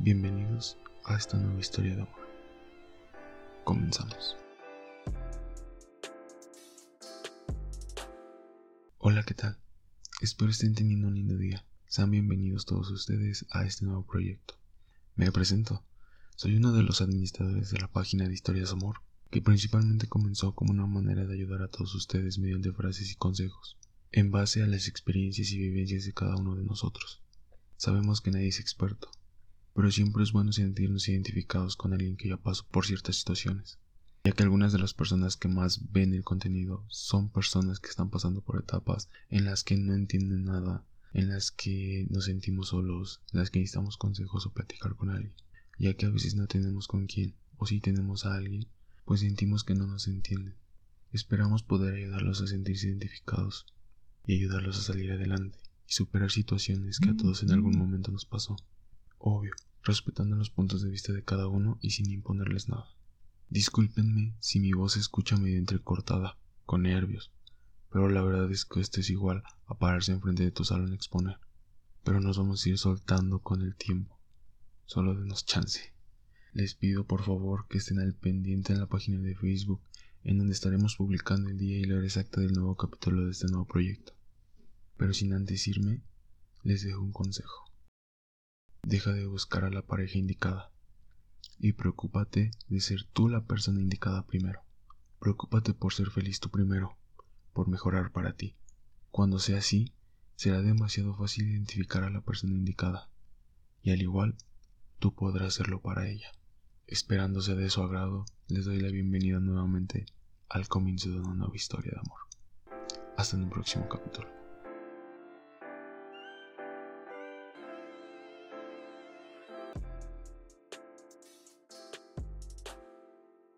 Bienvenidos a esta nueva historia de amor. Comenzamos. Hola, ¿qué tal? Espero estén teniendo un lindo día. Sean bienvenidos todos ustedes a este nuevo proyecto. Me presento. Soy uno de los administradores de la página de Historias Amor, que principalmente comenzó como una manera de ayudar a todos ustedes mediante frases y consejos, en base a las experiencias y vivencias de cada uno de nosotros. Sabemos que nadie es experto, pero siempre es bueno sentirnos identificados con alguien que ya pasó por ciertas situaciones, ya que algunas de las personas que más ven el contenido son personas que están pasando por etapas en las que no entienden nada, en las que nos sentimos solos, en las que necesitamos consejos o platicar con alguien, ya que a veces no tenemos con quién, o si tenemos a alguien, pues sentimos que no nos entienden. Esperamos poder ayudarlos a sentirse identificados y ayudarlos a salir adelante y superar situaciones que a todos en algún momento nos pasó. Obvio, respetando los puntos de vista de cada uno y sin imponerles nada. Discúlpenme si mi voz se escucha medio entrecortada, con nervios, pero la verdad es que esto es igual a pararse enfrente de tu salón a exponer. Pero nos vamos a ir soltando con el tiempo. Solo denos chance. Les pido por favor que estén al pendiente en la página de Facebook, en donde estaremos publicando el día y la hora exacta del nuevo capítulo de este nuevo proyecto. Pero sin antes irme, les dejo un consejo. Deja de buscar a la pareja indicada y preocúpate de ser tú la persona indicada primero. Preocúpate por ser feliz tú primero, por mejorar para ti. Cuando sea así, será demasiado fácil identificar a la persona indicada, y al igual, tú podrás hacerlo para ella. Esperándose de su agrado, les doy la bienvenida nuevamente al comienzo de una nueva historia de amor. Hasta en un próximo capítulo.